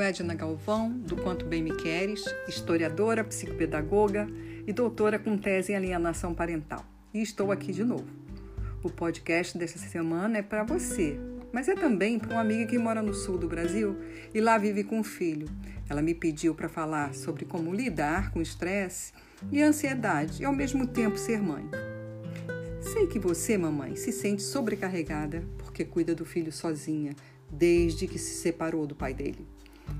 Edna Galvão, do Quanto Bem Me Queres, historiadora, psicopedagoga e doutora com tese em alienação parental. E estou aqui de novo. O podcast desta semana é para você, mas é também para uma amiga que mora no sul do Brasil e lá vive com um filho. Ela me pediu para falar sobre como lidar com estresse e ansiedade e ao mesmo tempo ser mãe. Sei que você, mamãe, se sente sobrecarregada porque cuida do filho sozinha desde que se separou do pai dele.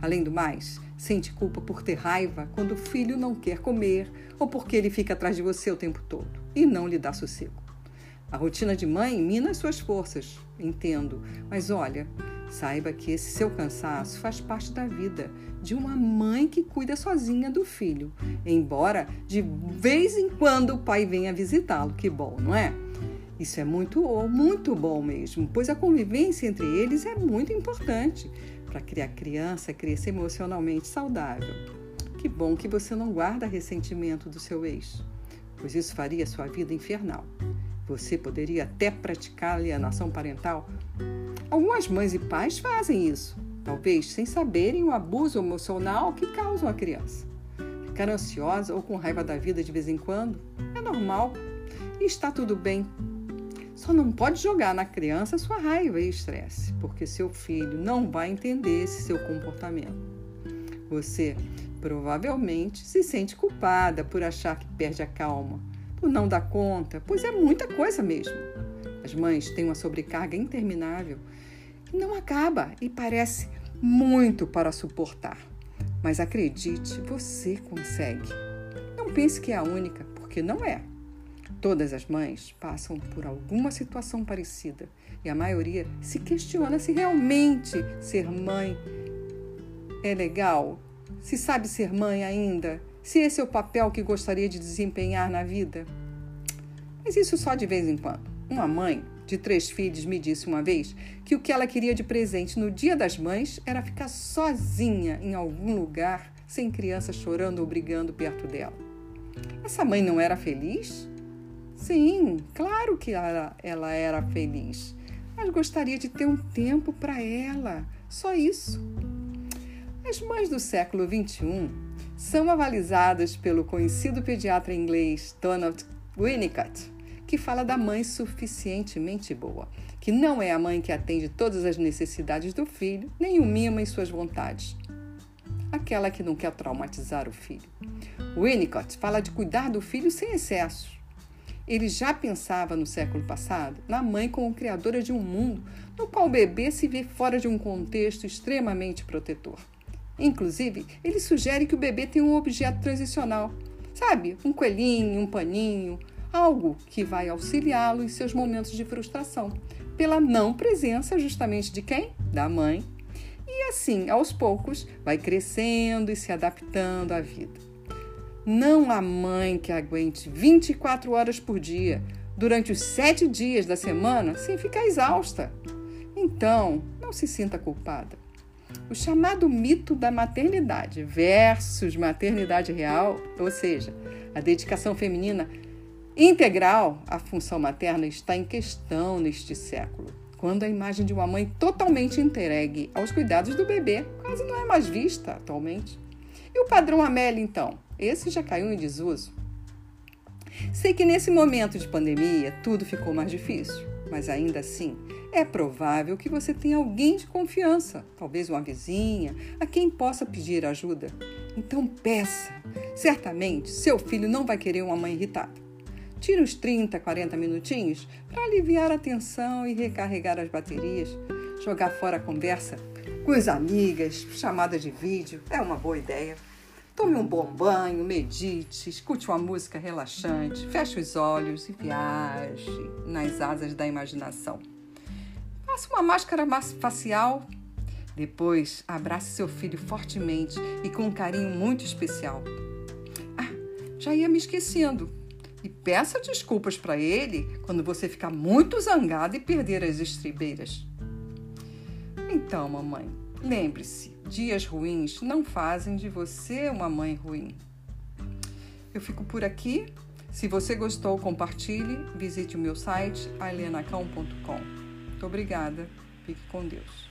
Além do mais, sente culpa por ter raiva quando o filho não quer comer ou porque ele fica atrás de você o tempo todo e não lhe dá sossego. A rotina de mãe mina as suas forças, entendo, mas olha, saiba que esse seu cansaço faz parte da vida de uma mãe que cuida sozinha do filho, embora de vez em quando o pai venha visitá-lo. Que bom, não é? Isso é muito, muito bom mesmo, pois a convivência entre eles é muito importante para criar criança crescer emocionalmente saudável. Que bom que você não guarda ressentimento do seu ex, pois isso faria sua vida infernal. Você poderia até praticar alienação parental. Algumas mães e pais fazem isso, talvez sem saberem o abuso emocional que causam a criança. Ficar ansiosa ou com raiva da vida de vez em quando é normal e está tudo bem. Só não pode jogar na criança sua raiva e estresse, porque seu filho não vai entender esse seu comportamento. Você provavelmente se sente culpada por achar que perde a calma, por não dar conta, pois é muita coisa mesmo. As mães têm uma sobrecarga interminável que não acaba e parece muito para suportar. Mas acredite, você consegue. Não pense que é a única, porque não é. Todas as mães passam por alguma situação parecida e a maioria se questiona se realmente ser mãe é legal, se sabe ser mãe ainda, se esse é o papel que gostaria de desempenhar na vida. Mas isso só de vez em quando. Uma mãe de três filhos me disse uma vez que o que ela queria de presente no Dia das Mães era ficar sozinha em algum lugar, sem criança chorando ou brigando perto dela. Essa mãe não era feliz? Sim, claro que ela, ela era feliz, mas gostaria de ter um tempo para ela, só isso. As mães do século XXI são avalizadas pelo conhecido pediatra inglês Donald Winnicott, que fala da mãe suficientemente boa, que não é a mãe que atende todas as necessidades do filho, nem o mima em suas vontades. Aquela que não quer traumatizar o filho. Winnicott fala de cuidar do filho sem excessos ele já pensava no século passado na mãe como criadora de um mundo no qual o bebê se vê fora de um contexto extremamente protetor. Inclusive, ele sugere que o bebê tenha um objeto transicional, sabe? Um coelhinho, um paninho, algo que vai auxiliá-lo em seus momentos de frustração, pela não presença justamente de quem? Da mãe. E assim, aos poucos, vai crescendo e se adaptando à vida. Não há mãe que aguente 24 horas por dia, durante os sete dias da semana, sem ficar exausta. Então, não se sinta culpada. O chamado mito da maternidade versus maternidade real, ou seja, a dedicação feminina integral à função materna, está em questão neste século, quando a imagem de uma mãe totalmente entregue aos cuidados do bebê quase não é mais vista atualmente. E o padrão Amélia, então? Esse já caiu em desuso. Sei que nesse momento de pandemia tudo ficou mais difícil, mas ainda assim é provável que você tenha alguém de confiança, talvez uma vizinha, a quem possa pedir ajuda. Então peça. Certamente seu filho não vai querer uma mãe irritada. Tire uns 30, 40 minutinhos para aliviar a tensão e recarregar as baterias. Jogar fora a conversa com as amigas, chamada de vídeo, é uma boa ideia. Tome um bom banho, medite, escute uma música relaxante, feche os olhos e viaje nas asas da imaginação. Faça uma máscara facial. Depois, abrace seu filho fortemente e com um carinho muito especial. Ah, já ia me esquecendo. E peça desculpas para ele quando você ficar muito zangada e perder as estribeiras. Então, mamãe, lembre-se, dias ruins não fazem de você uma mãe ruim. Eu fico por aqui. Se você gostou, compartilhe. Visite o meu site alienacão.com. Muito obrigada. Fique com Deus.